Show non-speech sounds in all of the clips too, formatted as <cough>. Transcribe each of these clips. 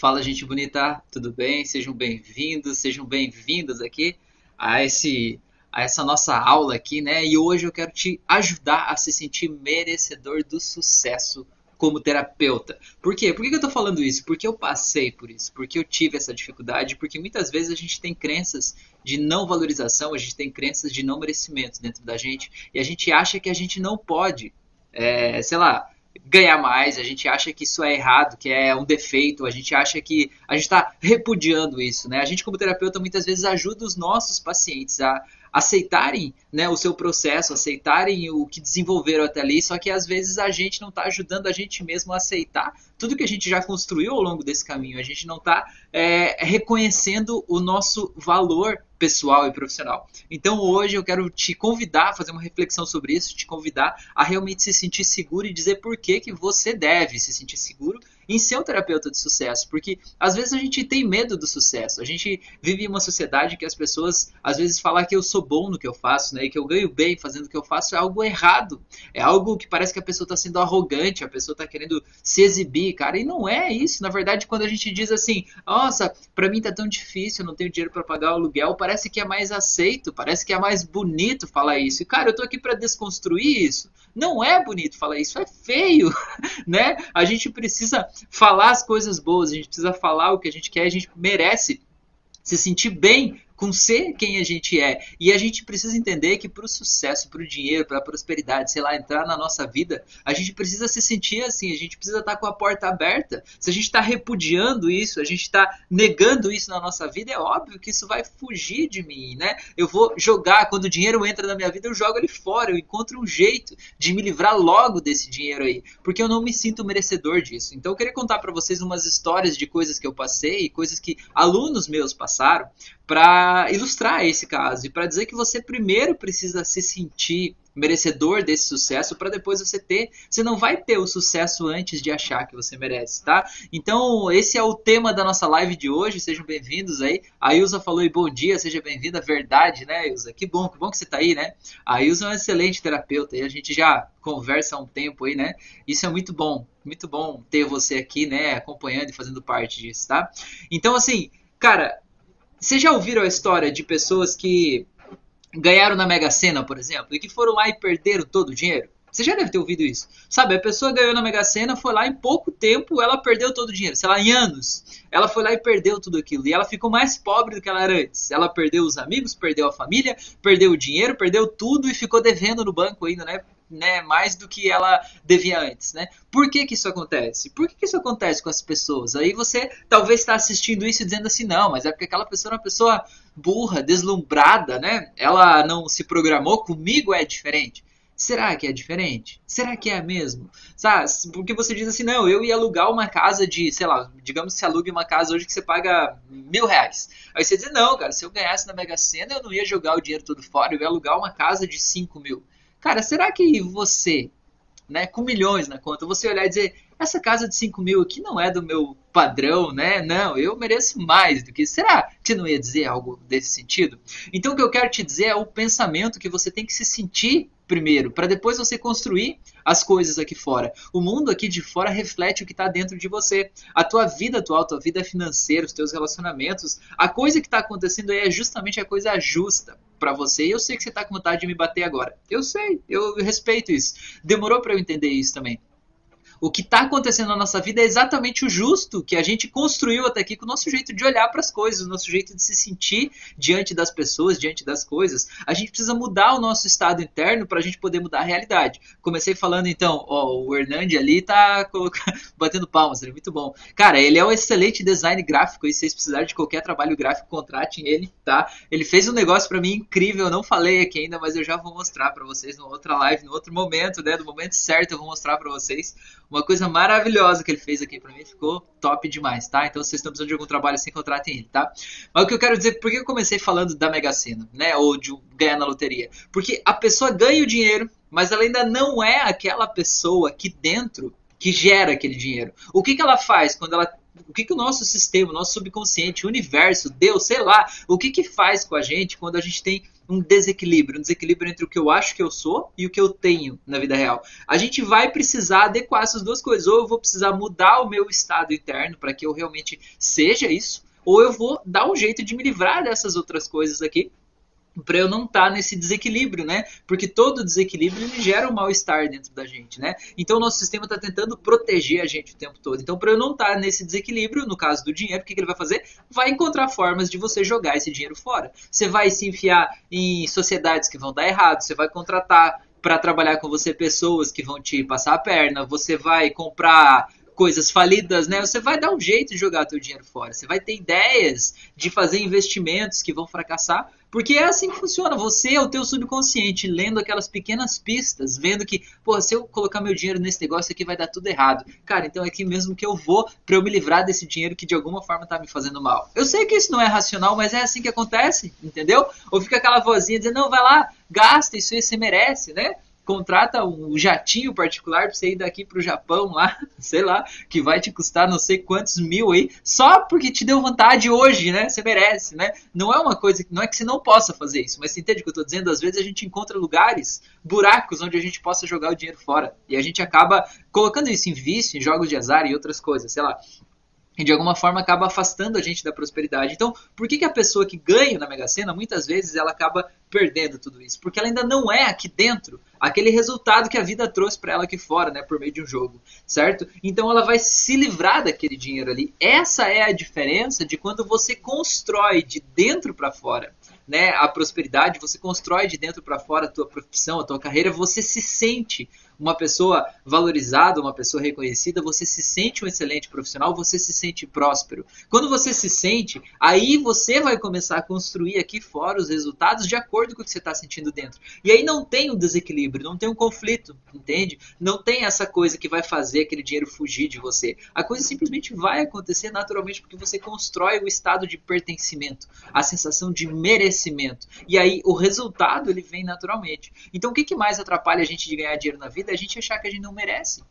Fala, gente bonita, tudo bem? Sejam bem-vindos, sejam bem-vindas aqui a esse a essa nossa aula aqui, né? E hoje eu quero te ajudar a se sentir merecedor do sucesso como terapeuta. Por quê? Por que eu tô falando isso? Porque eu passei por isso, porque eu tive essa dificuldade, porque muitas vezes a gente tem crenças de não valorização, a gente tem crenças de não merecimento dentro da gente, e a gente acha que a gente não pode, é, sei lá, ganhar mais, a gente acha que isso é errado, que é um defeito, a gente acha que a gente está repudiando isso, né? A gente como terapeuta muitas vezes ajuda os nossos pacientes a aceitarem né, o seu processo, aceitarem o que desenvolveram até ali, só que às vezes a gente não está ajudando a gente mesmo a aceitar tudo que a gente já construiu ao longo desse caminho, a gente não está é, reconhecendo o nosso valor pessoal e profissional. Então hoje eu quero te convidar a fazer uma reflexão sobre isso, te convidar a realmente se sentir seguro e dizer por que, que você deve se sentir seguro em ser um terapeuta de sucesso, porque às vezes a gente tem medo do sucesso. A gente vive em uma sociedade que as pessoas às vezes falam que eu sou bom no que eu faço, né, e que eu ganho bem fazendo o que eu faço é algo errado. É algo que parece que a pessoa está sendo arrogante, a pessoa está querendo se exibir, cara, e não é isso. Na verdade, quando a gente diz assim, nossa, para mim tá tão difícil, eu não tenho dinheiro para pagar o aluguel, parece que é mais aceito, parece que é mais bonito falar isso. E cara, eu tô aqui para desconstruir isso. Não é bonito falar isso, é feio, <laughs> né? A gente precisa falar as coisas boas, a gente precisa falar o que a gente quer, a gente merece se sentir bem com ser quem a gente é. E a gente precisa entender que para o sucesso, para o dinheiro, para a prosperidade, sei lá, entrar na nossa vida, a gente precisa se sentir assim, a gente precisa estar tá com a porta aberta. Se a gente está repudiando isso, a gente está negando isso na nossa vida, é óbvio que isso vai fugir de mim, né? Eu vou jogar, quando o dinheiro entra na minha vida, eu jogo ele fora, eu encontro um jeito de me livrar logo desse dinheiro aí, porque eu não me sinto merecedor disso. Então eu queria contar para vocês umas histórias de coisas que eu passei, coisas que alunos meus passaram, para ilustrar esse caso e para dizer que você primeiro precisa se sentir merecedor desse sucesso para depois você ter, você não vai ter o sucesso antes de achar que você merece, tá? Então, esse é o tema da nossa live de hoje. Sejam bem-vindos aí. A Ilza falou e bom dia, seja bem-vinda. Verdade, né, Ilza? Que bom, que bom que você tá aí, né? A Ilza é uma excelente terapeuta e a gente já conversa há um tempo aí, né? Isso é muito bom, muito bom ter você aqui, né, acompanhando e fazendo parte disso, tá? Então, assim, cara, vocês já ouviram a história de pessoas que ganharam na Mega Sena, por exemplo, e que foram lá e perderam todo o dinheiro? Você já deve ter ouvido isso. Sabe, a pessoa ganhou na Mega Sena, foi lá em pouco tempo, ela perdeu todo o dinheiro. Sei lá, em anos. Ela foi lá e perdeu tudo aquilo. E ela ficou mais pobre do que ela era antes. Ela perdeu os amigos, perdeu a família, perdeu o dinheiro, perdeu tudo e ficou devendo no banco ainda, né? Né, mais do que ela devia antes, né? Por que que isso acontece? Por que que isso acontece com as pessoas? Aí você talvez está assistindo isso dizendo assim, não, mas é porque aquela pessoa é uma pessoa burra, deslumbrada, né? Ela não se programou, comigo é diferente. Será que é diferente? Será que é mesmo? Sabe? Porque você diz assim, não, eu ia alugar uma casa de, sei lá, digamos que você alugue uma casa hoje que você paga mil reais. Aí você diz, não, cara, se eu ganhasse na Mega Sena, eu não ia jogar o dinheiro todo fora, eu ia alugar uma casa de cinco mil. Cara, será que você, né, com milhões na conta, você olhar e dizer, essa casa de 5 mil aqui não é do meu padrão, né? Não, eu mereço mais do que. Será que não ia dizer algo desse sentido? Então o que eu quero te dizer é o pensamento que você tem que se sentir primeiro, para depois você construir as coisas aqui fora. O mundo aqui de fora reflete o que está dentro de você. A tua vida atual, a tua vida financeira, os teus relacionamentos, a coisa que está acontecendo aí é justamente a coisa justa para você. E eu sei que você está com vontade de me bater agora. Eu sei, eu respeito isso. Demorou para eu entender isso também. O que está acontecendo na nossa vida é exatamente o justo que a gente construiu até aqui com o nosso jeito de olhar para as coisas, o nosso jeito de se sentir diante das pessoas, diante das coisas. A gente precisa mudar o nosso estado interno para a gente poder mudar a realidade. Comecei falando então, ó, o Hernandi ali tá <laughs> batendo palmas, ele é muito bom. Cara, ele é um excelente design gráfico e se vocês precisarem de qualquer trabalho gráfico, contratem ele, tá? Ele fez um negócio para mim incrível, eu não falei aqui ainda, mas eu já vou mostrar para vocês numa outra live, no outro momento, né? No momento certo eu vou mostrar para vocês uma coisa maravilhosa que ele fez aqui para mim, ficou top demais, tá? Então, se vocês estão precisando de algum trabalho assim, contratem ele, tá? Mas o que eu quero dizer, por que eu comecei falando da Mega Sena, né? Ou de ganhar na loteria? Porque a pessoa ganha o dinheiro, mas ela ainda não é aquela pessoa aqui dentro que gera aquele dinheiro. O que, que ela faz quando ela o que, que o nosso sistema, o nosso subconsciente, o universo, Deus, sei lá, o que, que faz com a gente quando a gente tem um desequilíbrio, um desequilíbrio entre o que eu acho que eu sou e o que eu tenho na vida real. A gente vai precisar adequar essas duas coisas. Ou eu vou precisar mudar o meu estado interno para que eu realmente seja isso, ou eu vou dar um jeito de me livrar dessas outras coisas aqui para eu não estar tá nesse desequilíbrio, né? Porque todo desequilíbrio ele gera um mal-estar dentro da gente, né? Então o nosso sistema está tentando proteger a gente o tempo todo. Então, para eu não estar tá nesse desequilíbrio, no caso do dinheiro, o que, que ele vai fazer? Vai encontrar formas de você jogar esse dinheiro fora. Você vai se enfiar em sociedades que vão dar errado, você vai contratar para trabalhar com você pessoas que vão te passar a perna, você vai comprar coisas falidas, né? Você vai dar um jeito de jogar teu dinheiro fora. Você vai ter ideias de fazer investimentos que vão fracassar, porque é assim que funciona. Você é o teu subconsciente lendo aquelas pequenas pistas, vendo que, pô, se eu colocar meu dinheiro nesse negócio aqui vai dar tudo errado. Cara, então é aqui mesmo que eu vou para eu me livrar desse dinheiro que de alguma forma tá me fazendo mal. Eu sei que isso não é racional, mas é assim que acontece, entendeu? Ou fica aquela vozinha dizendo, não, vai lá, gasta, isso aí você merece, né? Contrata um jatinho particular para você ir daqui o Japão lá, <laughs> sei lá, que vai te custar não sei quantos mil aí, só porque te deu vontade hoje, né? Você merece, né? Não é uma coisa, não é que você não possa fazer isso, mas você entende o que eu estou dizendo? Às vezes a gente encontra lugares, buracos onde a gente possa jogar o dinheiro fora e a gente acaba colocando isso em vício, em jogos de azar e outras coisas, sei lá e de alguma forma acaba afastando a gente da prosperidade. Então, por que, que a pessoa que ganha na Mega Sena, muitas vezes ela acaba perdendo tudo isso? Porque ela ainda não é aqui dentro aquele resultado que a vida trouxe para ela aqui fora, né, por meio de um jogo, certo? Então ela vai se livrar daquele dinheiro ali. Essa é a diferença de quando você constrói de dentro para fora né, a prosperidade, você constrói de dentro para fora a tua profissão, a tua carreira, você se sente uma pessoa valorizada, uma pessoa reconhecida, você se sente um excelente profissional, você se sente próspero. Quando você se sente, aí você vai começar a construir aqui fora os resultados de acordo com o que você está sentindo dentro. E aí não tem um desequilíbrio, não tem um conflito, entende? Não tem essa coisa que vai fazer aquele dinheiro fugir de você. A coisa simplesmente vai acontecer naturalmente porque você constrói o estado de pertencimento, a sensação de merecimento. E aí o resultado ele vem naturalmente. Então o que, que mais atrapalha a gente de ganhar dinheiro na vida? A gente achar que a gente não merece.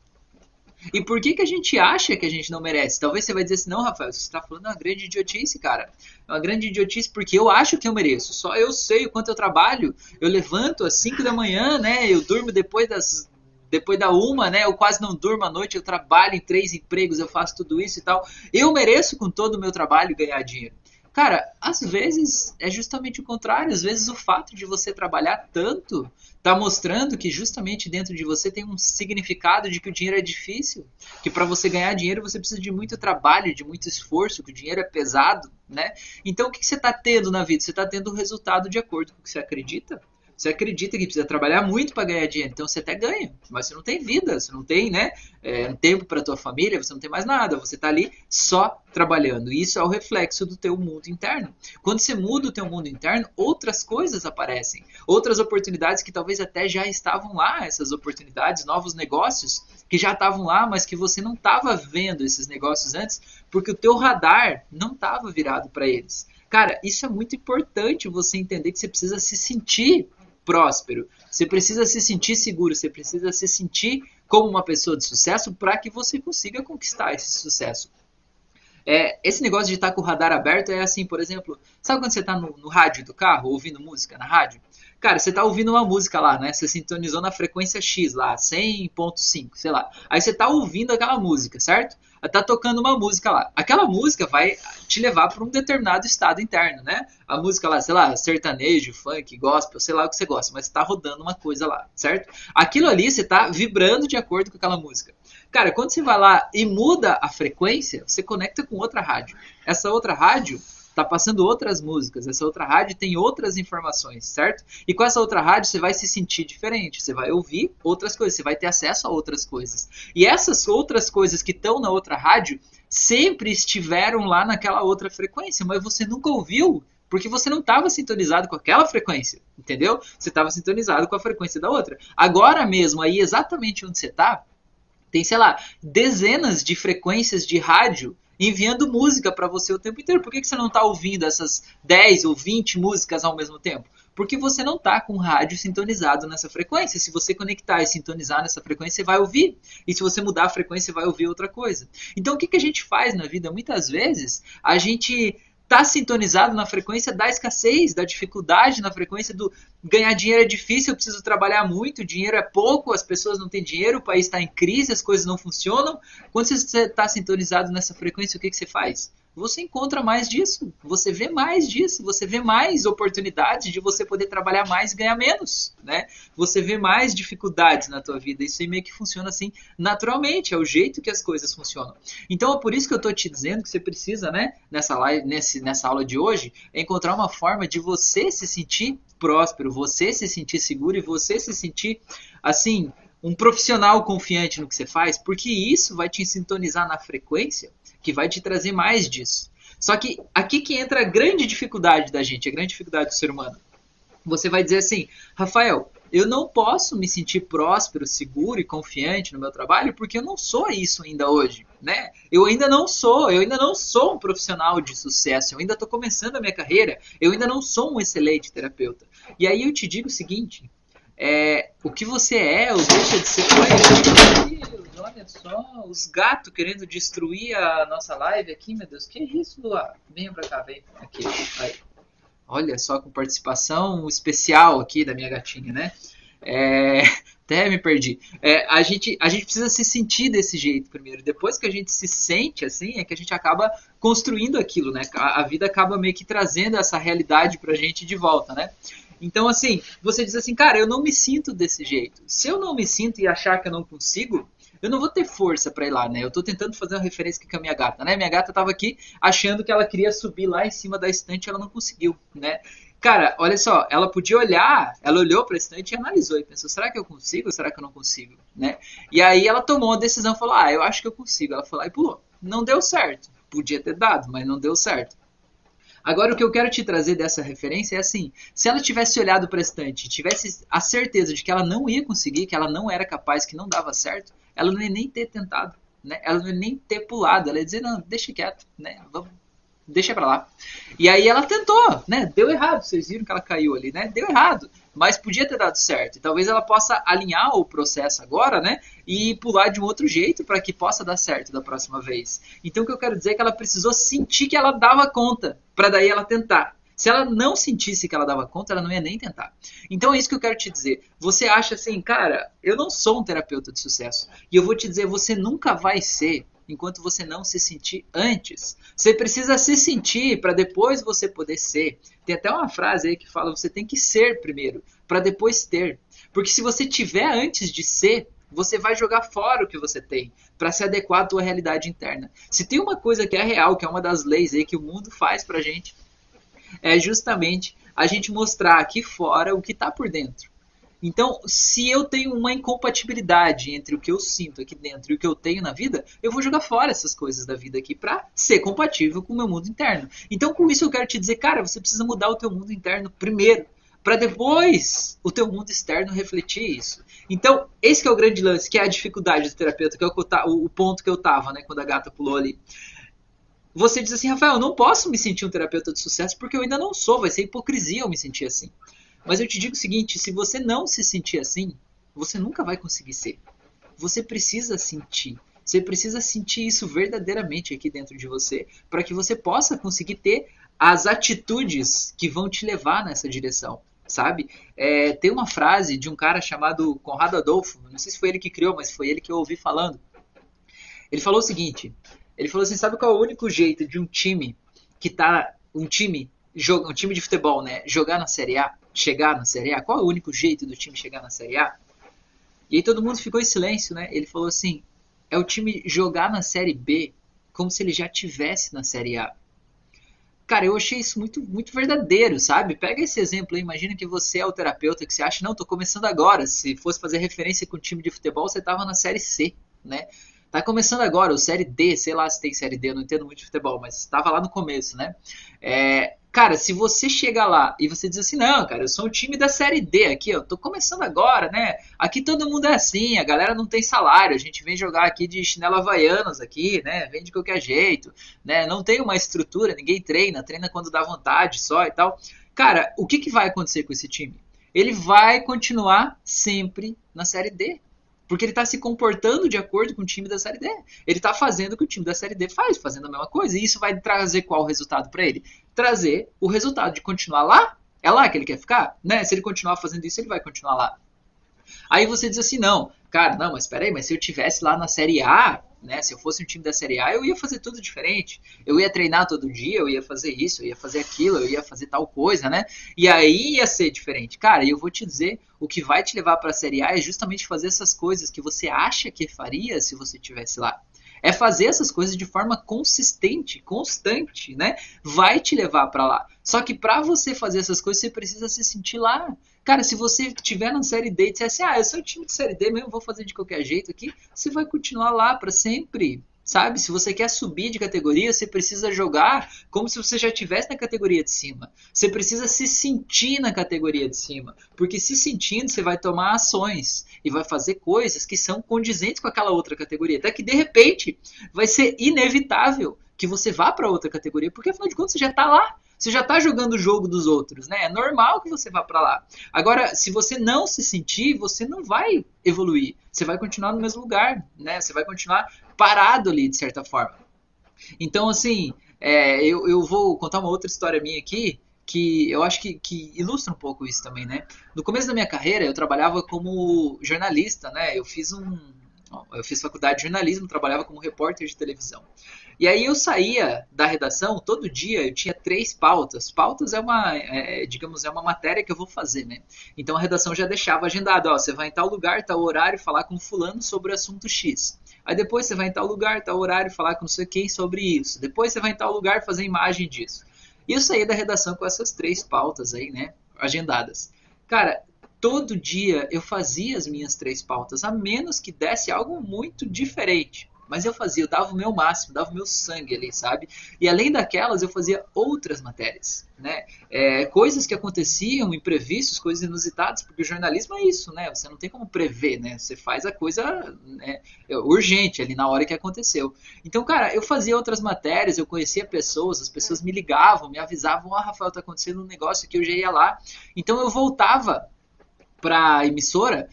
E por que, que a gente acha que a gente não merece? Talvez você vai dizer assim, não, Rafael, você está falando uma grande idiotice, cara. É uma grande idiotice porque eu acho que eu mereço. Só eu sei o quanto eu trabalho. Eu levanto às 5 da manhã, né? Eu durmo depois das depois da uma, né? Eu quase não durmo à noite, eu trabalho em três empregos, eu faço tudo isso e tal. Eu mereço com todo o meu trabalho ganhar dinheiro. Cara, às vezes é justamente o contrário. Às vezes o fato de você trabalhar tanto está mostrando que justamente dentro de você tem um significado de que o dinheiro é difícil, que para você ganhar dinheiro você precisa de muito trabalho, de muito esforço, que o dinheiro é pesado, né? Então o que, que você está tendo na vida? Você está tendo o resultado de acordo com o que você acredita? Você acredita que precisa trabalhar muito para ganhar dinheiro, então você até ganha, mas você não tem vida, você não tem né, é, tempo para tua família, você não tem mais nada, você está ali só trabalhando. E isso é o reflexo do teu mundo interno. Quando você muda o teu mundo interno, outras coisas aparecem, outras oportunidades que talvez até já estavam lá, essas oportunidades, novos negócios que já estavam lá, mas que você não estava vendo esses negócios antes, porque o teu radar não estava virado para eles. Cara, isso é muito importante você entender que você precisa se sentir próspero. Você precisa se sentir seguro, você precisa se sentir como uma pessoa de sucesso para que você consiga conquistar esse sucesso. É, esse negócio de estar com o radar aberto é assim, por exemplo, sabe quando você está no, no, rádio do carro, ouvindo música na rádio? Cara, você está ouvindo uma música lá, né? Você sintonizou na frequência X lá, 100.5, sei lá. Aí você está ouvindo aquela música, certo? Tá tocando uma música lá. Aquela música vai te levar para um determinado estado interno, né? A música lá, sei lá, sertanejo, funk, gospel, sei lá o que você gosta, mas está rodando uma coisa lá, certo? Aquilo ali você está vibrando de acordo com aquela música. Cara, quando você vai lá e muda a frequência, você conecta com outra rádio. Essa outra rádio está passando outras músicas, essa outra rádio tem outras informações, certo? E com essa outra rádio você vai se sentir diferente, você vai ouvir outras coisas, você vai ter acesso a outras coisas. E essas outras coisas que estão na outra rádio sempre estiveram lá naquela outra frequência, mas você nunca ouviu porque você não estava sintonizado com aquela frequência, entendeu? Você estava sintonizado com a frequência da outra. Agora mesmo, aí exatamente onde você está, tem, sei lá, dezenas de frequências de rádio enviando música para você o tempo inteiro. Por que, que você não está ouvindo essas 10 ou 20 músicas ao mesmo tempo? Porque você não está com o rádio sintonizado nessa frequência. Se você conectar e sintonizar nessa frequência, você vai ouvir. E se você mudar a frequência, você vai ouvir outra coisa. Então, o que, que a gente faz na vida? Muitas vezes, a gente tá sintonizado na frequência da escassez, da dificuldade, na frequência do ganhar dinheiro é difícil, eu preciso trabalhar muito, dinheiro é pouco, as pessoas não têm dinheiro, o país está em crise, as coisas não funcionam. Quando você está sintonizado nessa frequência, o que, que você faz? Você encontra mais disso, você vê mais disso, você vê mais oportunidades de você poder trabalhar mais e ganhar menos, né? Você vê mais dificuldades na tua vida, isso aí meio que funciona assim naturalmente, é o jeito que as coisas funcionam. Então é por isso que eu estou te dizendo que você precisa, né, nessa live, nesse, nessa aula de hoje, encontrar uma forma de você se sentir próspero, você se sentir seguro e você se sentir assim, um profissional confiante no que você faz, porque isso vai te sintonizar na frequência que vai te trazer mais disso. Só que aqui que entra a grande dificuldade da gente, a grande dificuldade do ser humano. Você vai dizer assim, Rafael, eu não posso me sentir próspero, seguro e confiante no meu trabalho porque eu não sou isso ainda hoje, né? Eu ainda não sou, eu ainda não sou um profissional de sucesso, eu ainda estou começando a minha carreira, eu ainda não sou um excelente terapeuta. E aí eu te digo o seguinte, é, o que você é ou deixa de ser. Olha, olha só, os gatos querendo destruir a nossa live aqui, meu Deus. Que isso, Lua? Venha pra cá, vem. Aqui, aí. Olha só, com participação especial aqui da minha gatinha, né? É, até me perdi. É, a, gente, a gente precisa se sentir desse jeito primeiro. Depois que a gente se sente assim, é que a gente acaba construindo aquilo, né? A, a vida acaba meio que trazendo essa realidade pra gente de volta, né? Então, assim, você diz assim, cara, eu não me sinto desse jeito. Se eu não me sinto e achar que eu não consigo, eu não vou ter força para ir lá, né? Eu tô tentando fazer uma referência aqui com a minha gata, né? Minha gata tava aqui achando que ela queria subir lá em cima da estante ela não conseguiu, né? Cara, olha só, ela podia olhar, ela olhou para a estante e analisou e pensou: será que eu consigo será que eu não consigo? Né? E aí ela tomou a decisão, falou: ah, eu acho que eu consigo. Ela falou e pulou. Não deu certo. Podia ter dado, mas não deu certo. Agora, o que eu quero te trazer dessa referência é assim: se ela tivesse olhado para a estante, tivesse a certeza de que ela não ia conseguir, que ela não era capaz, que não dava certo, ela não ia nem ter tentado, né? Ela não ia nem ter pulado, ela ia dizer: não, deixa quieto, né? Vamos, deixa para lá. E aí ela tentou, né? Deu errado, vocês viram que ela caiu ali, né? Deu errado mas podia ter dado certo. E talvez ela possa alinhar o processo agora, né? E pular de um outro jeito para que possa dar certo da próxima vez. Então o que eu quero dizer é que ela precisou sentir que ela dava conta, para daí ela tentar. Se ela não sentisse que ela dava conta, ela não ia nem tentar. Então é isso que eu quero te dizer. Você acha assim, cara, eu não sou um terapeuta de sucesso. E eu vou te dizer, você nunca vai ser enquanto você não se sentir antes. Você precisa se sentir para depois você poder ser. Tem até uma frase aí que fala: você tem que ser primeiro, para depois ter. Porque se você tiver antes de ser, você vai jogar fora o que você tem para se adequar à tua realidade interna. Se tem uma coisa que é real, que é uma das leis aí que o mundo faz pra gente, é justamente a gente mostrar aqui fora o que está por dentro. Então, se eu tenho uma incompatibilidade entre o que eu sinto aqui dentro e o que eu tenho na vida, eu vou jogar fora essas coisas da vida aqui para ser compatível com o meu mundo interno. Então, com isso eu quero te dizer, cara, você precisa mudar o teu mundo interno primeiro, para depois o teu mundo externo refletir isso. Então, esse é o grande lance, que é a dificuldade do terapeuta, que é o, o ponto que eu tava, né, quando a gata pulou ali. Você diz assim, Rafael, eu não posso me sentir um terapeuta de sucesso porque eu ainda não sou, vai ser hipocrisia eu me sentir assim. Mas eu te digo o seguinte: se você não se sentir assim, você nunca vai conseguir ser. Você precisa sentir. Você precisa sentir isso verdadeiramente aqui dentro de você, para que você possa conseguir ter as atitudes que vão te levar nessa direção, sabe? É, tem uma frase de um cara chamado Conrado Adolfo, não sei se foi ele que criou, mas foi ele que eu ouvi falando. Ele falou o seguinte: ele falou assim, sabe qual é o único jeito de um time que tá um time um time de futebol, né, jogar na Série A? Chegar na Série A? Qual é o único jeito do time chegar na Série A? E aí todo mundo ficou em silêncio, né? Ele falou assim: é o time jogar na Série B como se ele já tivesse na Série A. Cara, eu achei isso muito, muito verdadeiro, sabe? Pega esse exemplo aí, imagina que você é o terapeuta que você acha, não, tô começando agora. Se fosse fazer referência com o time de futebol, você tava na Série C, né? Tá começando agora, ou Série D, sei lá se tem Série D, eu não entendo muito de futebol, mas estava lá no começo, né? É, Cara, se você chega lá e você diz assim, não, cara, eu sou o time da série D aqui, eu tô começando agora, né? Aqui todo mundo é assim, a galera não tem salário, a gente vem jogar aqui de chinelo havaianos aqui, né? Vem de qualquer jeito, né? Não tem uma estrutura, ninguém treina, treina quando dá vontade só e tal. Cara, o que, que vai acontecer com esse time? Ele vai continuar sempre na série D. Porque ele está se comportando de acordo com o time da Série D. Ele está fazendo o que o time da Série D faz, fazendo a mesma coisa. E isso vai trazer qual resultado para ele? Trazer o resultado de continuar lá. É lá que ele quer ficar? Né? Se ele continuar fazendo isso, ele vai continuar lá. Aí você diz assim, não, cara, não, mas peraí, mas se eu tivesse lá na Série A, né? Se eu fosse um time da Série A, eu ia fazer tudo diferente. Eu ia treinar todo dia, eu ia fazer isso, eu ia fazer aquilo, eu ia fazer tal coisa, né? E aí ia ser diferente. Cara, eu vou te dizer, o que vai te levar para a Série A é justamente fazer essas coisas que você acha que faria se você tivesse lá. É fazer essas coisas de forma consistente, constante, né? Vai te levar para lá. Só que para você fazer essas coisas, você precisa se sentir lá. Cara, se você estiver na série D e disser assim, ah, eu sou um time de série D mesmo, vou fazer de qualquer jeito aqui, você vai continuar lá para sempre. Sabe? Se você quer subir de categoria, você precisa jogar como se você já estivesse na categoria de cima. Você precisa se sentir na categoria de cima. Porque se sentindo, você vai tomar ações e vai fazer coisas que são condizentes com aquela outra categoria. Até que de repente vai ser inevitável que você vá para outra categoria, porque afinal de contas você já está lá. Você já está jogando o jogo dos outros, né? É normal que você vá para lá. Agora, se você não se sentir, você não vai evoluir. Você vai continuar no mesmo lugar, né? Você vai continuar parado ali, de certa forma. Então, assim, é, eu, eu vou contar uma outra história minha aqui, que eu acho que, que, ilustra um pouco isso também, né? No começo da minha carreira, eu trabalhava como jornalista, né? Eu fiz um, eu fiz faculdade de jornalismo, trabalhava como repórter de televisão. E aí eu saía da redação, todo dia eu tinha três pautas. Pautas é uma, é, digamos, é uma matéria que eu vou fazer, né? Então a redação já deixava agendado, ó, você vai em tal lugar, tal horário, falar com fulano sobre o assunto X. Aí depois você vai em tal lugar, tal horário, falar com não sei quem sobre isso. Depois você vai em tal lugar fazer imagem disso. E eu saía da redação com essas três pautas aí, né? Agendadas. Cara, todo dia eu fazia as minhas três pautas, a menos que desse algo muito diferente. Mas eu fazia, eu dava o meu máximo, dava o meu sangue ali, sabe? E além daquelas, eu fazia outras matérias, né? É, coisas que aconteciam, imprevistos, coisas inusitadas, porque o jornalismo é isso, né? Você não tem como prever, né? Você faz a coisa né, urgente ali na hora que aconteceu. Então, cara, eu fazia outras matérias, eu conhecia pessoas, as pessoas me ligavam, me avisavam, ah, Rafael, tá acontecendo um negócio que eu já ia lá. Então eu voltava para a emissora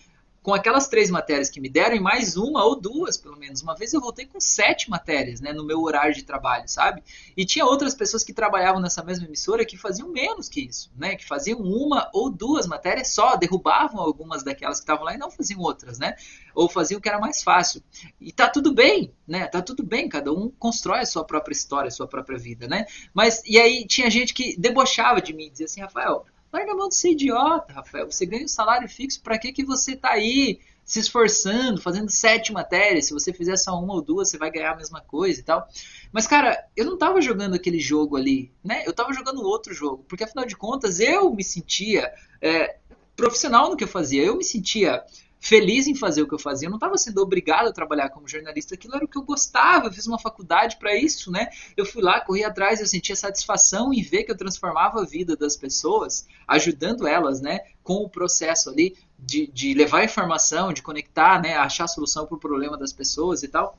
com aquelas três matérias que me deram e mais uma ou duas, pelo menos. Uma vez eu voltei com sete matérias, né, no meu horário de trabalho, sabe? E tinha outras pessoas que trabalhavam nessa mesma emissora que faziam menos que isso, né? Que faziam uma ou duas matérias só, derrubavam algumas daquelas que estavam lá e não faziam outras, né? Ou faziam o que era mais fácil. E tá tudo bem, né? Tá tudo bem, cada um constrói a sua própria história, a sua própria vida, né? Mas e aí tinha gente que debochava de mim, dizia assim, Rafael, Larga a mão de ser idiota, Rafael. Você ganha um salário fixo, para que, que você está aí se esforçando, fazendo sete matérias? Se você fizer só uma ou duas, você vai ganhar a mesma coisa e tal. Mas, cara, eu não estava jogando aquele jogo ali, né? Eu estava jogando outro jogo, porque afinal de contas eu me sentia é, profissional no que eu fazia. Eu me sentia feliz em fazer o que eu fazia. Eu não estava sendo obrigado a trabalhar como jornalista. Aquilo era o que eu gostava. Eu fiz uma faculdade para isso, né? Eu fui lá, corri atrás, eu sentia satisfação em ver que eu transformava a vida das pessoas, ajudando elas, né? Com o processo ali de, de levar informação, de conectar, né? Achar solução para o problema das pessoas e tal.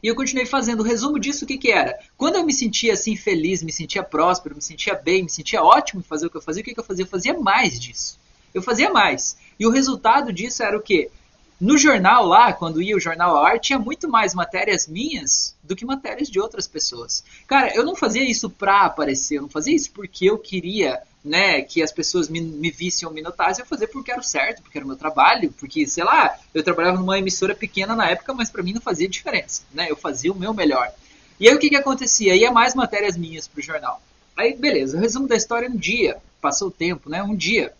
E eu continuei fazendo. O resumo disso, o que, que era? Quando eu me sentia assim feliz, me sentia próspero, me sentia bem, me sentia ótimo em fazer o que eu fazia, o que, que eu fazia? Eu fazia mais disso. Eu fazia mais. E o resultado disso era o quê? No jornal lá, quando ia o jornal ao ar, tinha muito mais matérias minhas do que matérias de outras pessoas. Cara, eu não fazia isso pra aparecer, eu não fazia isso porque eu queria, né, que as pessoas me, me vissem ou me notassem, eu fazia porque era o certo, porque era o meu trabalho, porque, sei lá, eu trabalhava numa emissora pequena na época, mas para mim não fazia diferença, né, eu fazia o meu melhor. E aí o que que acontecia? Ia mais matérias minhas pro jornal. Aí, beleza, o resumo da história um dia, passou o tempo, né, um dia,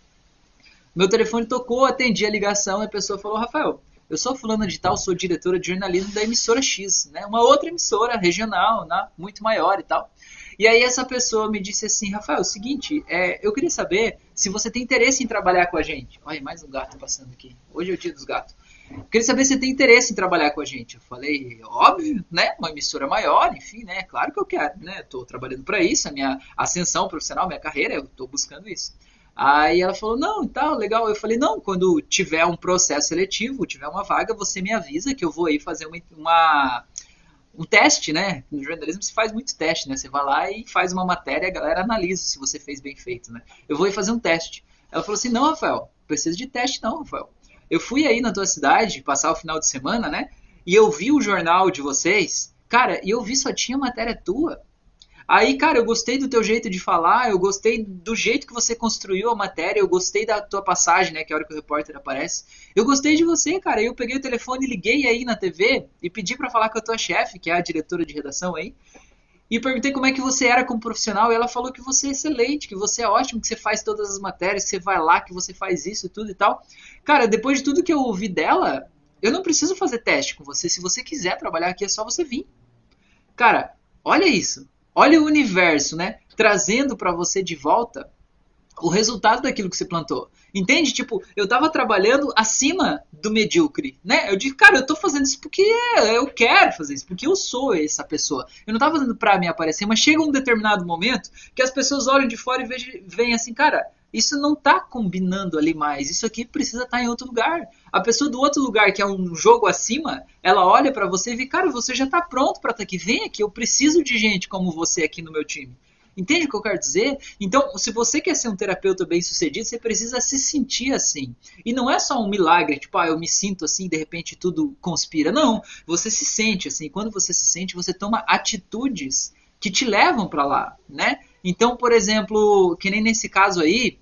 meu telefone tocou, atendi a ligação e a pessoa falou: Rafael, eu sou fulana de tal, sou diretora de jornalismo da emissora X, né? Uma outra emissora regional, né? muito maior e tal. E aí essa pessoa me disse assim, Rafael, é o seguinte, é, eu queria saber se você tem interesse em trabalhar com a gente. Olha, mais um gato passando aqui. Hoje é o dia dos gatos. Eu queria saber se você tem interesse em trabalhar com a gente. Eu falei, óbvio, né? Uma emissora maior, enfim, né? Claro que eu quero, né? Estou trabalhando para isso, a minha ascensão profissional, minha carreira, eu estou buscando isso. Aí ela falou, não, tá, legal. Eu falei, não, quando tiver um processo seletivo, tiver uma vaga, você me avisa que eu vou aí fazer uma, uma um teste, né? No jornalismo se faz muito teste, né? Você vai lá e faz uma matéria, a galera analisa se você fez bem feito, né? Eu vou aí fazer um teste. Ela falou assim, não, Rafael, precisa de teste não, Rafael. Eu fui aí na tua cidade passar o final de semana, né? E eu vi o jornal de vocês, cara, e eu vi só tinha matéria tua. Aí, cara, eu gostei do teu jeito de falar, eu gostei do jeito que você construiu a matéria, eu gostei da tua passagem, né, que é a hora que o repórter aparece. Eu gostei de você, cara. Eu peguei o telefone, liguei aí na TV e pedi para falar com a tua chefe, que é a diretora de redação aí. E perguntei como é que você era como profissional, e ela falou que você é excelente, que você é ótimo, que você faz todas as matérias, que você vai lá, que você faz isso e tudo e tal. Cara, depois de tudo que eu ouvi dela, eu não preciso fazer teste com você. Se você quiser trabalhar aqui, é só você vir. Cara, olha isso. Olha o universo, né? Trazendo para você de volta o resultado daquilo que você plantou. Entende? Tipo, eu tava trabalhando acima do medíocre, né? Eu digo, cara, eu tô fazendo isso porque eu quero fazer isso, porque eu sou essa pessoa. Eu não tava fazendo pra me aparecer, mas chega um determinado momento que as pessoas olham de fora e veem assim, cara, isso não está combinando ali mais. Isso aqui precisa estar tá em outro lugar. A pessoa do outro lugar, que é um jogo acima, ela olha para você e vê, cara, você já está pronto para estar tá aqui. Vem aqui, eu preciso de gente como você aqui no meu time. Entende o que eu quero dizer? Então, se você quer ser um terapeuta bem sucedido, você precisa se sentir assim. E não é só um milagre, tipo, ah, eu me sinto assim, de repente tudo conspira. Não, você se sente assim. Quando você se sente, você toma atitudes que te levam para lá, né? Então, por exemplo, que nem nesse caso aí,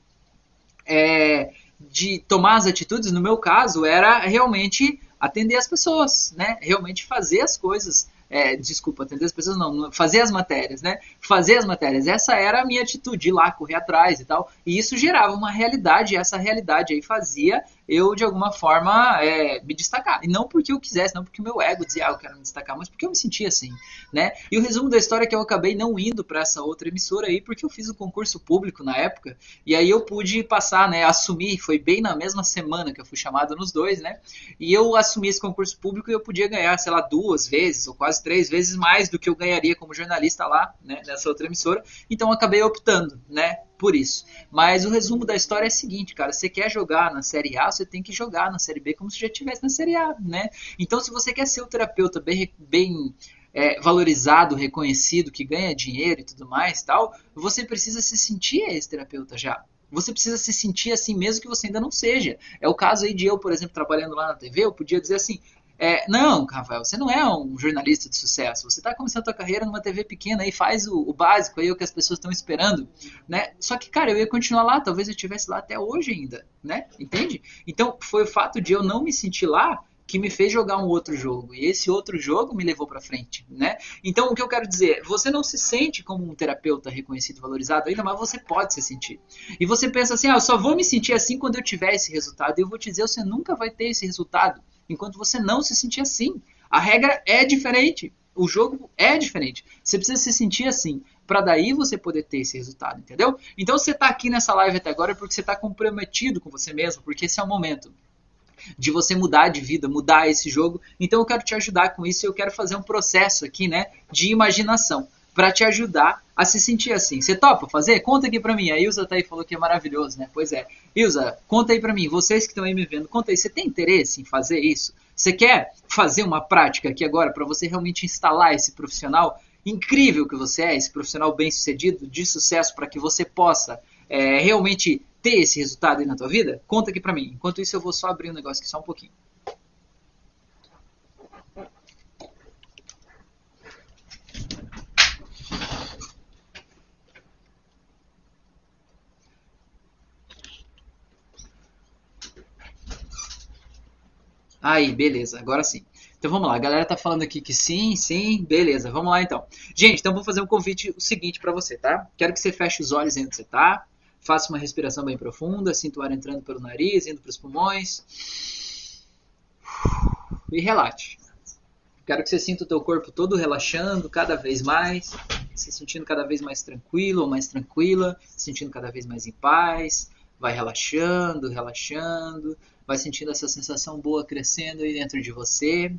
é, de tomar as atitudes, no meu caso, era realmente atender as pessoas, né? Realmente fazer as coisas é, desculpa, atender as pessoas não, fazer as matérias, né? Fazer as matérias. Essa era a minha atitude, ir lá, correr atrás e tal. E isso gerava uma realidade, e essa realidade aí fazia eu, de alguma forma, é, me destacar. E não porque eu quisesse, não porque o meu ego dizia, ah, eu quero me destacar, mas porque eu me sentia assim, né? E o resumo da história é que eu acabei não indo para essa outra emissora aí, porque eu fiz o um concurso público na época, e aí eu pude passar, né, assumir, foi bem na mesma semana que eu fui chamado nos dois, né? E eu assumi esse concurso público e eu podia ganhar, sei lá, duas vezes, ou quase três vezes mais do que eu ganharia como jornalista lá, né, nessa outra emissora. Então acabei optando, né, por isso. Mas o resumo da história é o seguinte, cara, você quer jogar na Série A, você tem que jogar na Série B como se já estivesse na Série A, né? Então, se você quer ser o terapeuta bem, bem é, valorizado, reconhecido, que ganha dinheiro e tudo mais, tal, você precisa se sentir esse terapeuta já. Você precisa se sentir assim mesmo que você ainda não seja. É o caso aí de eu, por exemplo, trabalhando lá na TV, eu podia dizer assim, é, não, Rafael, você não é um jornalista de sucesso. Você está começando a sua carreira numa TV pequena e faz o, o, básico aí, o que as pessoas estão esperando, né? Só que, cara, eu ia continuar lá, talvez eu estivesse lá até hoje ainda, né? Entende? Então, foi o fato de eu não me sentir lá que me fez jogar um outro jogo. E esse outro jogo me levou para frente, né? Então, o que eu quero dizer, você não se sente como um terapeuta reconhecido, valorizado ainda, mas você pode se sentir. E você pensa assim, ah, eu só vou me sentir assim quando eu tiver esse resultado. E eu vou te dizer, você nunca vai ter esse resultado enquanto você não se sentir assim. A regra é diferente. O jogo é diferente. Você precisa se sentir assim para daí você poder ter esse resultado, entendeu? Então você está aqui nessa live até agora porque você está comprometido com você mesmo, porque esse é o momento de você mudar de vida, mudar esse jogo. Então eu quero te ajudar com isso. Eu quero fazer um processo aqui, né, de imaginação para te ajudar a se sentir assim. Você topa fazer? Conta aqui para mim. A Ilza tá aí falou que é maravilhoso, né? Pois é. Ilza, conta aí para mim. Vocês que estão aí me vendo, conta aí. Você tem interesse em fazer isso? Você quer fazer uma prática aqui agora para você realmente instalar esse profissional incrível que você é, esse profissional bem sucedido, de sucesso, para que você possa é, realmente ter esse resultado aí na tua vida? Conta aqui para mim. Enquanto isso, eu vou só abrir um negócio aqui só um pouquinho. Aí, beleza, agora sim. Então vamos lá, a galera tá falando aqui que sim, sim, beleza, vamos lá então. Gente, então vou fazer um convite o seguinte para você, tá? Quero que você feche os olhos onde você tá, faça uma respiração bem profunda, sinta o ar entrando pelo nariz, indo para os pulmões e relaxe. Quero que você sinta o teu corpo todo relaxando cada vez mais, se sentindo cada vez mais tranquilo ou mais tranquila, se sentindo cada vez mais em paz. Vai relaxando, relaxando, vai sentindo essa sensação boa crescendo aí dentro de você.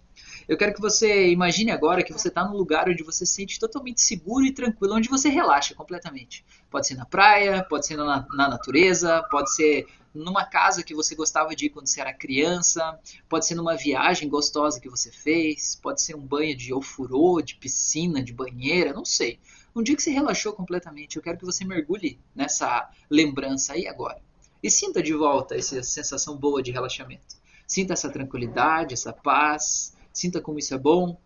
Eu quero que você imagine agora que você está num lugar onde você se sente totalmente seguro e tranquilo, onde você relaxa completamente. Pode ser na praia, pode ser na, na natureza, pode ser numa casa que você gostava de ir quando você era criança, pode ser numa viagem gostosa que você fez, pode ser um banho de ofurô, de piscina, de banheira, não sei. Um dia que você relaxou completamente, eu quero que você mergulhe nessa lembrança aí agora. E sinta de volta essa sensação boa de relaxamento. Sinta essa tranquilidade, essa paz. Sinta como isso é bom.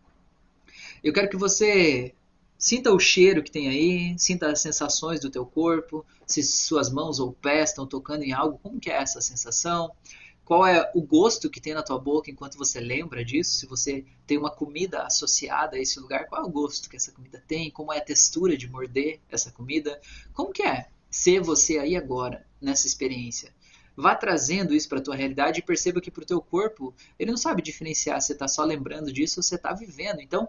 Eu quero que você sinta o cheiro que tem aí, sinta as sensações do teu corpo, se suas mãos ou pés estão tocando em algo, como que é essa sensação? Qual é o gosto que tem na tua boca enquanto você lembra disso? Se você tem uma comida associada a esse lugar, qual é o gosto que essa comida tem? Como é a textura de morder essa comida? Como que é ser você aí agora, nessa experiência? Vá trazendo isso para a tua realidade e perceba que para o teu corpo, ele não sabe diferenciar se você está só lembrando disso ou se você está vivendo. Então,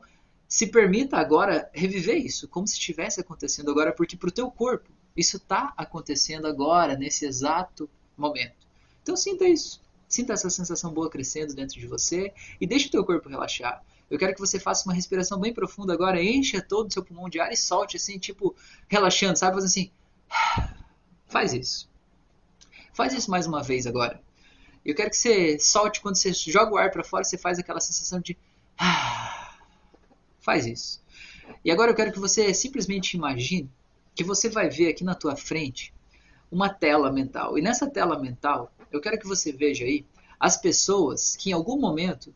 se permita agora reviver isso, como se estivesse acontecendo agora, porque para o teu corpo, isso está acontecendo agora, nesse exato momento. Então, sinta isso. Sinta essa sensação boa crescendo dentro de você e deixe o teu corpo relaxar. Eu quero que você faça uma respiração bem profunda agora, encha todo o seu pulmão de ar e solte assim, tipo, relaxando, sabe? Faz assim. <sighs> Faz isso. Faz isso mais uma vez agora. Eu quero que você solte quando você joga o ar para fora, você faz aquela sensação de Faz isso. E agora eu quero que você simplesmente imagine que você vai ver aqui na tua frente uma tela mental. E nessa tela mental eu quero que você veja aí as pessoas que em algum momento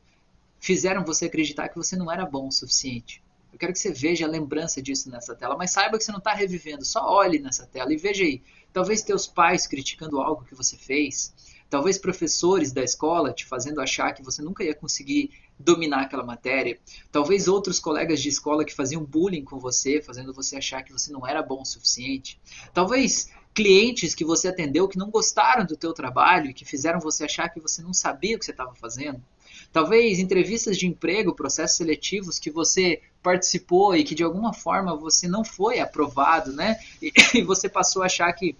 fizeram você acreditar que você não era bom o suficiente. Eu quero que você veja a lembrança disso nessa tela, mas saiba que você não está revivendo. Só olhe nessa tela e veja aí. Talvez teus pais criticando algo que você fez, talvez professores da escola te fazendo achar que você nunca ia conseguir dominar aquela matéria, talvez outros colegas de escola que faziam bullying com você, fazendo você achar que você não era bom o suficiente, talvez clientes que você atendeu que não gostaram do teu trabalho e que fizeram você achar que você não sabia o que você estava fazendo. Talvez entrevistas de emprego, processos seletivos que você participou e que de alguma forma você não foi aprovado, né? E, <laughs> e você passou a achar que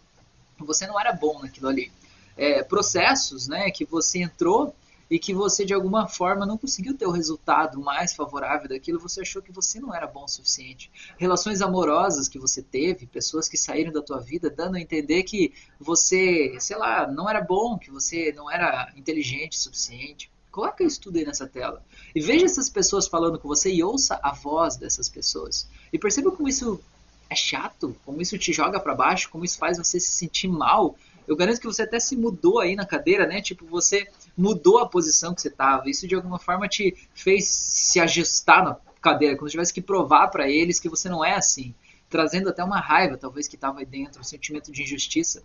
você não era bom naquilo ali. É, processos, né? Que você entrou e que você de alguma forma não conseguiu ter o resultado mais favorável daquilo, você achou que você não era bom o suficiente. Relações amorosas que você teve, pessoas que saíram da tua vida dando a entender que você, sei lá, não era bom, que você não era inteligente o suficiente. Coloca isso tudo aí nessa tela. E veja essas pessoas falando com você e ouça a voz dessas pessoas. E perceba como isso é chato, como isso te joga para baixo, como isso faz você se sentir mal. Eu garanto que você até se mudou aí na cadeira, né? Tipo, você mudou a posição que você estava. Isso de alguma forma te fez se ajustar na cadeira, como se tivesse que provar para eles que você não é assim, trazendo até uma raiva, talvez que estava aí dentro, um sentimento de injustiça.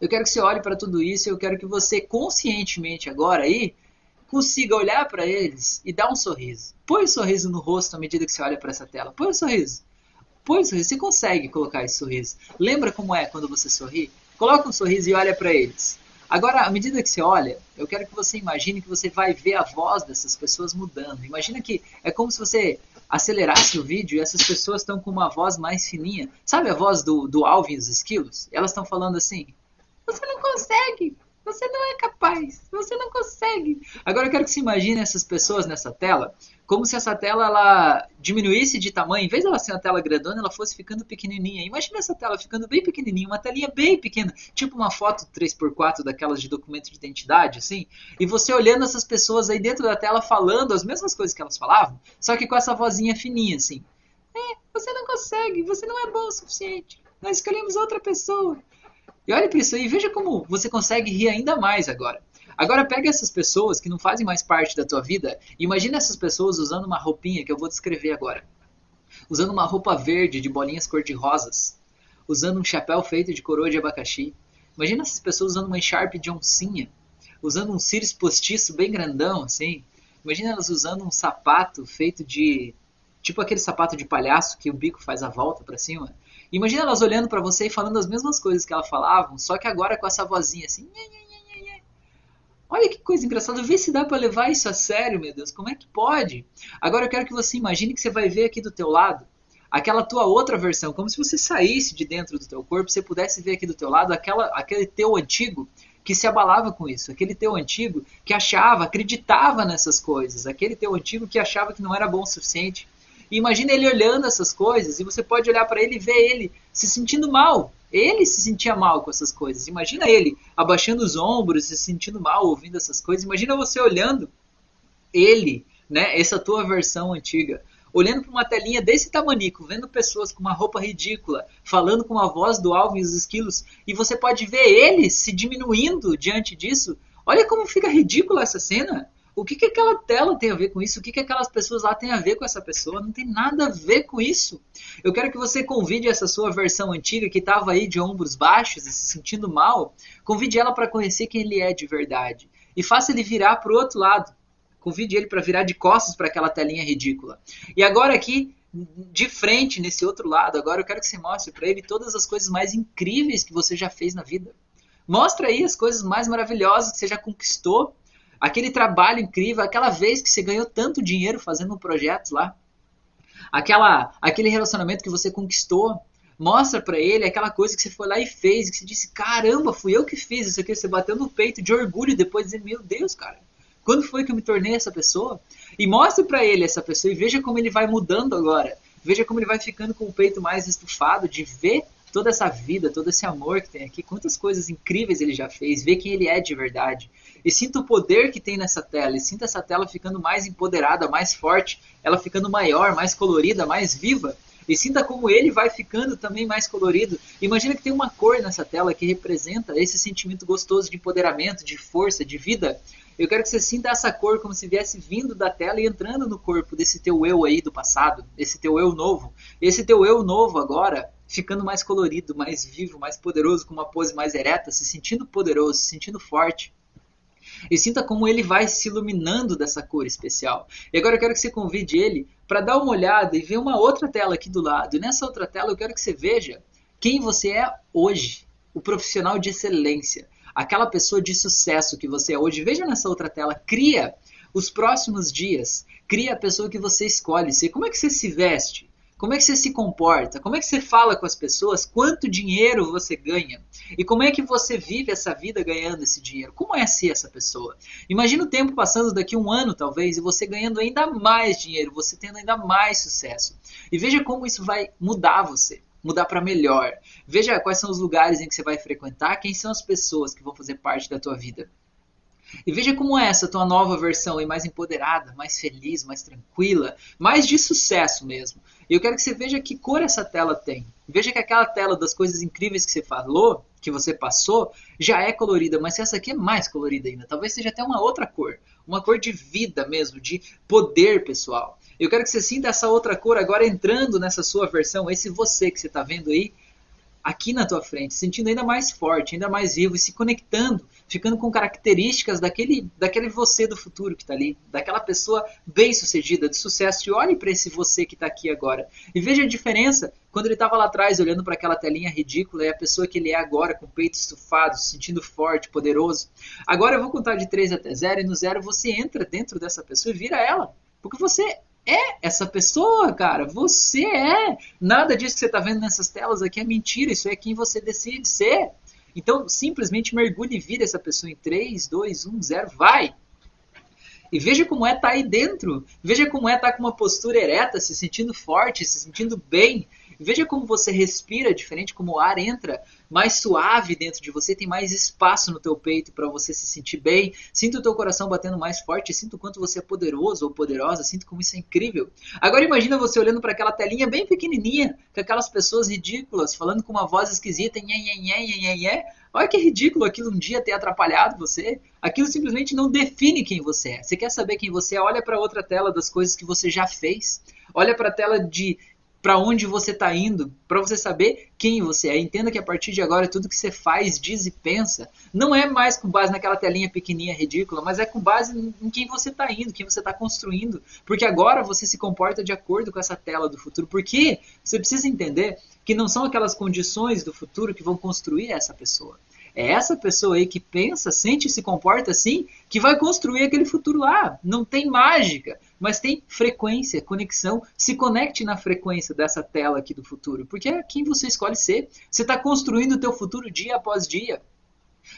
Eu quero que você olhe para tudo isso, eu quero que você conscientemente agora aí consiga olhar para eles e dar um sorriso. Põe um sorriso no rosto à medida que você olha para essa tela. Põe um sorriso. Põe um sorriso. Você consegue colocar esse sorriso. Lembra como é quando você sorri? Coloca um sorriso e olha para eles. Agora, à medida que você olha, eu quero que você imagine que você vai ver a voz dessas pessoas mudando. Imagina que é como se você acelerasse o vídeo e essas pessoas estão com uma voz mais fininha. Sabe a voz do, do Alvin e os Esquilos? Elas estão falando assim: Você não consegue, você não é capaz, você não consegue. Agora eu quero que você imagine essas pessoas nessa tela como se essa tela ela diminuísse de tamanho, em vez dela ser uma tela grandona, ela fosse ficando pequenininha. Imagina essa tela ficando bem pequenininha, uma telinha bem pequena, tipo uma foto 3x4 daquelas de documento de identidade, assim, e você olhando essas pessoas aí dentro da tela falando as mesmas coisas que elas falavam, só que com essa vozinha fininha, assim. É, você não consegue, você não é bom o suficiente. Nós escolhemos outra pessoa. E olha para isso aí, veja como você consegue rir ainda mais agora. Agora pega essas pessoas que não fazem mais parte da tua vida e imagina essas pessoas usando uma roupinha que eu vou descrever agora. Usando uma roupa verde de bolinhas cor-de-rosas. Usando um chapéu feito de coroa de abacaxi. Imagina essas pessoas usando uma echarpe de oncinha. Usando um cílios postiço bem grandão, assim. Imagina elas usando um sapato feito de... Tipo aquele sapato de palhaço que o bico faz a volta para cima. Imagina elas olhando para você e falando as mesmas coisas que elas falavam, só que agora com essa vozinha assim... Nha, nha, Olha que coisa engraçada, vê se dá para levar isso a sério, meu Deus, como é que pode? Agora eu quero que você imagine que você vai ver aqui do teu lado aquela tua outra versão, como se você saísse de dentro do teu corpo, você pudesse ver aqui do teu lado aquela, aquele teu antigo que se abalava com isso, aquele teu antigo que achava, acreditava nessas coisas, aquele teu antigo que achava que não era bom o suficiente. E imagina ele olhando essas coisas e você pode olhar para ele e ver ele se sentindo mal, ele se sentia mal com essas coisas. Imagina ele abaixando os ombros, se sentindo mal ouvindo essas coisas. Imagina você olhando ele, né, essa tua versão antiga, olhando para uma telinha desse tamanico, vendo pessoas com uma roupa ridícula, falando com a voz do Alvin e os esquilos, e você pode ver ele se diminuindo diante disso. Olha como fica ridícula essa cena. O que, que aquela tela tem a ver com isso? O que, que aquelas pessoas lá têm a ver com essa pessoa? Não tem nada a ver com isso. Eu quero que você convide essa sua versão antiga que estava aí de ombros baixos e se sentindo mal. Convide ela para conhecer quem ele é de verdade. E faça ele virar para o outro lado. Convide ele para virar de costas para aquela telinha ridícula. E agora aqui, de frente, nesse outro lado, agora eu quero que você mostre para ele todas as coisas mais incríveis que você já fez na vida. Mostra aí as coisas mais maravilhosas que você já conquistou aquele trabalho incrível, aquela vez que você ganhou tanto dinheiro fazendo um projeto lá, aquela, aquele relacionamento que você conquistou, mostra para ele aquela coisa que você foi lá e fez, que você disse, caramba, fui eu que fiz isso aqui, você bateu no peito de orgulho depois dizer, meu Deus, cara, quando foi que eu me tornei essa pessoa? E mostre para ele essa pessoa e veja como ele vai mudando agora. Veja como ele vai ficando com o peito mais estufado de ver toda essa vida, todo esse amor que tem aqui, quantas coisas incríveis ele já fez, ver quem ele é de verdade. E sinta o poder que tem nessa tela, e sinta essa tela ficando mais empoderada, mais forte, ela ficando maior, mais colorida, mais viva. E sinta como ele vai ficando também mais colorido. Imagina que tem uma cor nessa tela que representa esse sentimento gostoso de empoderamento, de força, de vida. Eu quero que você sinta essa cor como se viesse vindo da tela e entrando no corpo desse teu eu aí do passado, esse teu eu novo. Esse teu eu novo agora ficando mais colorido, mais vivo, mais poderoso, com uma pose mais ereta, se sentindo poderoso, se sentindo forte. E sinta como ele vai se iluminando dessa cor especial. E agora eu quero que você convide ele para dar uma olhada e ver uma outra tela aqui do lado. E nessa outra tela eu quero que você veja quem você é hoje, o profissional de excelência, aquela pessoa de sucesso que você é hoje. Veja nessa outra tela, cria os próximos dias, cria a pessoa que você escolhe ser. Como é que você se veste? Como é que você se comporta? Como é que você fala com as pessoas? Quanto dinheiro você ganha? E como é que você vive essa vida ganhando esse dinheiro? Como é ser essa pessoa? Imagina o tempo passando daqui um ano, talvez, e você ganhando ainda mais dinheiro, você tendo ainda mais sucesso. E veja como isso vai mudar você mudar para melhor. Veja quais são os lugares em que você vai frequentar, quem são as pessoas que vão fazer parte da tua vida. E veja como é essa tua nova versão e mais empoderada, mais feliz, mais tranquila, mais de sucesso mesmo. E eu quero que você veja que cor essa tela tem. Veja que aquela tela das coisas incríveis que você falou, que você passou, já é colorida, mas essa aqui é mais colorida ainda. Talvez seja até uma outra cor, uma cor de vida mesmo, de poder pessoal. Eu quero que você sinta essa outra cor agora entrando nessa sua versão, esse você que você está vendo aí, aqui na tua frente, sentindo ainda mais forte, ainda mais vivo e se conectando, ficando com características daquele, daquele você do futuro que está ali, daquela pessoa bem-sucedida, de sucesso. E olhe para esse você que está aqui agora e veja a diferença quando ele estava lá atrás olhando para aquela telinha ridícula e a pessoa que ele é agora, com o peito estufado, se sentindo forte, poderoso. Agora eu vou contar de 3 até 0 e no 0 você entra dentro dessa pessoa e vira ela. Porque você é essa pessoa, cara. Você é. Nada disso que você está vendo nessas telas aqui é mentira. Isso é quem você decide ser. Então, simplesmente mergulhe e vira essa pessoa em 3, 2, 1, 0, vai! E veja como é estar tá aí dentro. Veja como é estar tá com uma postura ereta, se sentindo forte, se sentindo bem. Veja como você respira diferente, como o ar entra mais suave dentro de você, tem mais espaço no teu peito para você se sentir bem. Sinta o teu coração batendo mais forte, sinta o quanto você é poderoso ou poderosa, sinta como isso é incrível. Agora imagina você olhando para aquela telinha bem pequenininha, com aquelas pessoas ridículas, falando com uma voz esquisita, nhê, nhê, nhê, nhê, nhê. Olha que ridículo aquilo um dia ter atrapalhado você. Aquilo simplesmente não define quem você é. Você quer saber quem você é? Olha para outra tela das coisas que você já fez. Olha para a tela de para onde você está indo, para você saber quem você é. Entenda que a partir de agora tudo que você faz, diz e pensa não é mais com base naquela telinha pequenininha ridícula, mas é com base em quem você está indo, quem você está construindo, porque agora você se comporta de acordo com essa tela do futuro. Porque você precisa entender que não são aquelas condições do futuro que vão construir essa pessoa. É essa pessoa aí que pensa, sente e se comporta assim que vai construir aquele futuro lá. Não tem mágica, mas tem frequência, conexão. Se conecte na frequência dessa tela aqui do futuro, porque é quem você escolhe ser. Você está construindo o teu futuro dia após dia.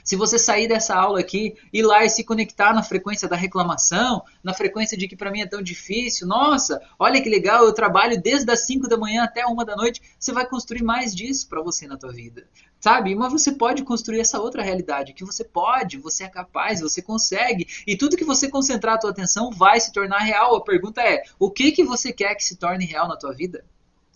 Se você sair dessa aula aqui, ir lá e se conectar na frequência da reclamação, na frequência de que para mim é tão difícil, nossa, olha que legal, eu trabalho desde as 5 da manhã até uma da noite, você vai construir mais disso para você na tua vida. Sabe? Mas você pode construir essa outra realidade, que você pode, você é capaz, você consegue, e tudo que você concentrar a tua atenção vai se tornar real. A pergunta é: o que que você quer que se torne real na tua vida?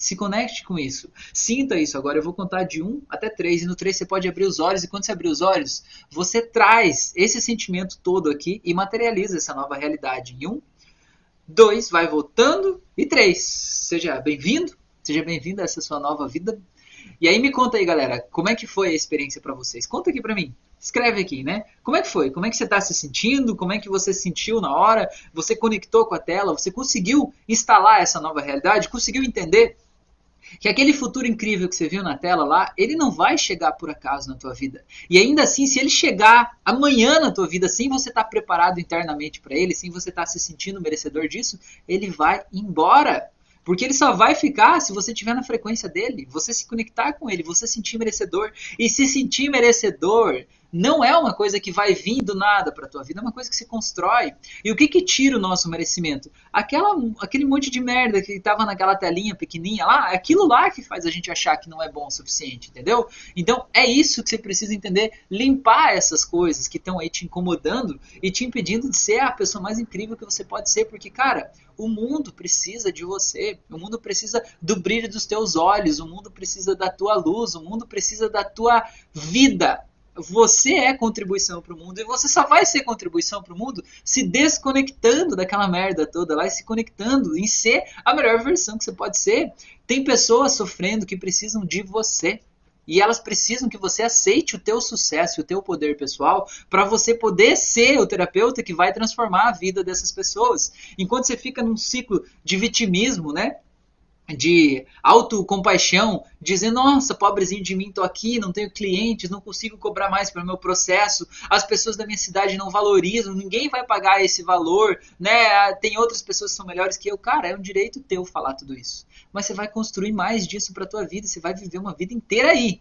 Se conecte com isso. Sinta isso. Agora eu vou contar de 1 até 3. E no 3 você pode abrir os olhos. E quando você abrir os olhos, você traz esse sentimento todo aqui e materializa essa nova realidade. Em 1, 2, vai voltando. E 3. Seja bem-vindo. Seja bem-vindo a essa sua nova vida. E aí me conta aí, galera, como é que foi a experiência para vocês? Conta aqui para mim. Escreve aqui, né? Como é que foi? Como é que você está se sentindo? Como é que você se sentiu na hora? Você conectou com a tela? Você conseguiu instalar essa nova realidade? Conseguiu entender que aquele futuro incrível que você viu na tela lá, ele não vai chegar por acaso na tua vida. E ainda assim, se ele chegar amanhã na tua vida, sem você estar tá preparado internamente para ele, sem você estar tá se sentindo merecedor disso, ele vai embora. Porque ele só vai ficar se você estiver na frequência dele, você se conectar com ele, você sentir merecedor. E se sentir merecedor não é uma coisa que vai vir do nada para a tua vida, é uma coisa que se constrói. E o que que tira o nosso merecimento? Aquela, aquele monte de merda que estava naquela telinha pequenininha lá, é aquilo lá que faz a gente achar que não é bom o suficiente, entendeu? Então é isso que você precisa entender, limpar essas coisas que estão aí te incomodando e te impedindo de ser a pessoa mais incrível que você pode ser, porque cara, o mundo precisa de você, o mundo precisa do brilho dos teus olhos, o mundo precisa da tua luz, o mundo precisa da tua vida você é contribuição para o mundo e você só vai ser contribuição para o mundo se desconectando daquela merda toda lá e se conectando em ser a melhor versão que você pode ser. Tem pessoas sofrendo que precisam de você. E elas precisam que você aceite o teu sucesso e o teu poder pessoal para você poder ser o terapeuta que vai transformar a vida dessas pessoas. Enquanto você fica num ciclo de vitimismo, né? De autocompaixão, dizendo, nossa, pobrezinho de mim, tô aqui, não tenho clientes, não consigo cobrar mais pelo meu processo, as pessoas da minha cidade não valorizam, ninguém vai pagar esse valor, né? Tem outras pessoas que são melhores que eu. Cara, é um direito teu falar tudo isso. Mas você vai construir mais disso pra tua vida, você vai viver uma vida inteira aí.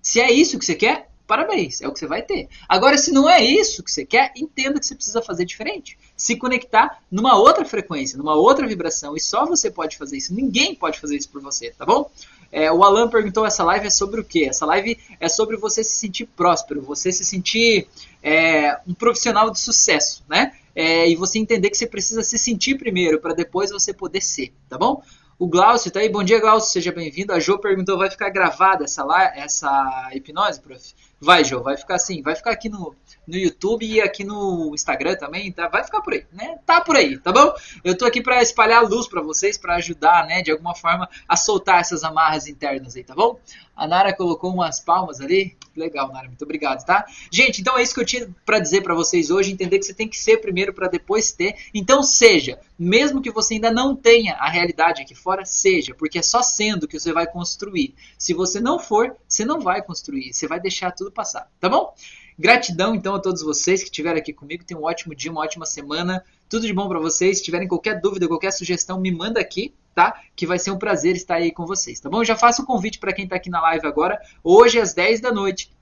Se é isso que você quer, parabéns, é o que você vai ter. Agora, se não é isso que você quer, entenda que você precisa fazer diferente. Se conectar numa outra frequência, numa outra vibração. E só você pode fazer isso. Ninguém pode fazer isso por você, tá bom? É, o Alan perguntou: essa live é sobre o quê? Essa live é sobre você se sentir próspero, você se sentir é, um profissional de sucesso, né? É, e você entender que você precisa se sentir primeiro para depois você poder ser, tá bom? O Glaucio tá aí. Bom dia, Glaucio. Seja bem-vindo. A Jo perguntou: vai ficar gravada essa, essa hipnose, prof? Vai, Jo. Vai ficar assim. Vai ficar aqui no, no YouTube e aqui no Instagram também, tá? Vai ficar por aí, né? Tá por aí, tá bom? Eu tô aqui para espalhar luz para vocês, para ajudar, né, de alguma forma a soltar essas amarras internas aí, tá bom? A Nara colocou umas palmas ali. Legal, Nara, muito obrigado, tá? Gente, então é isso que eu tinha para dizer para vocês hoje, entender que você tem que ser primeiro para depois ter. Então seja, mesmo que você ainda não tenha a realidade aqui fora, seja, porque é só sendo que você vai construir. Se você não for, você não vai construir, você vai deixar tudo passar, tá bom? Gratidão então a todos vocês que estiveram aqui comigo. Tenham um ótimo dia, uma ótima semana. Tudo de bom para vocês. Se tiverem qualquer dúvida, qualquer sugestão, me manda aqui, tá? Que vai ser um prazer estar aí com vocês, tá bom? Já faço o um convite para quem está aqui na live agora. Hoje às 10 da noite,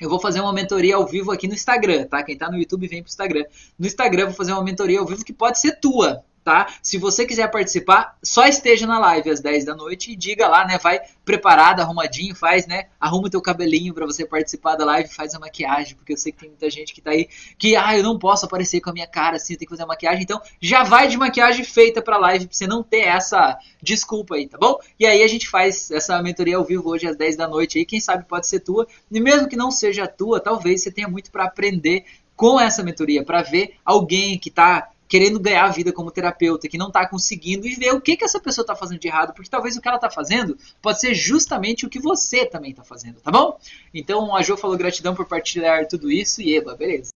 eu vou fazer uma mentoria ao vivo aqui no Instagram, tá? Quem está no YouTube vem pro Instagram. No Instagram eu vou fazer uma mentoria ao vivo que pode ser tua, tá? Se você quiser participar, só esteja na live às 10 da noite e diga lá, né? Vai preparado, arrumadinho, faz, né? Arruma o teu cabelinho para você participar da live, faz a maquiagem, porque eu sei que tem muita gente que tá aí que, ah, eu não posso aparecer com a minha cara assim, eu tenho que fazer a maquiagem. Então, já vai de maquiagem feita pra live, pra você não ter essa desculpa aí, tá bom? E aí a gente faz essa mentoria ao vivo hoje às 10 da noite aí, quem sabe pode ser tua. E mesmo que não seja tua, talvez você tenha muito para aprender com essa mentoria, para ver alguém que tá querendo ganhar a vida como terapeuta, que não está conseguindo e ver o que, que essa pessoa está fazendo de errado, porque talvez o que ela está fazendo pode ser justamente o que você também está fazendo, tá bom? Então a Jo falou gratidão por partilhar tudo isso e Eba, beleza.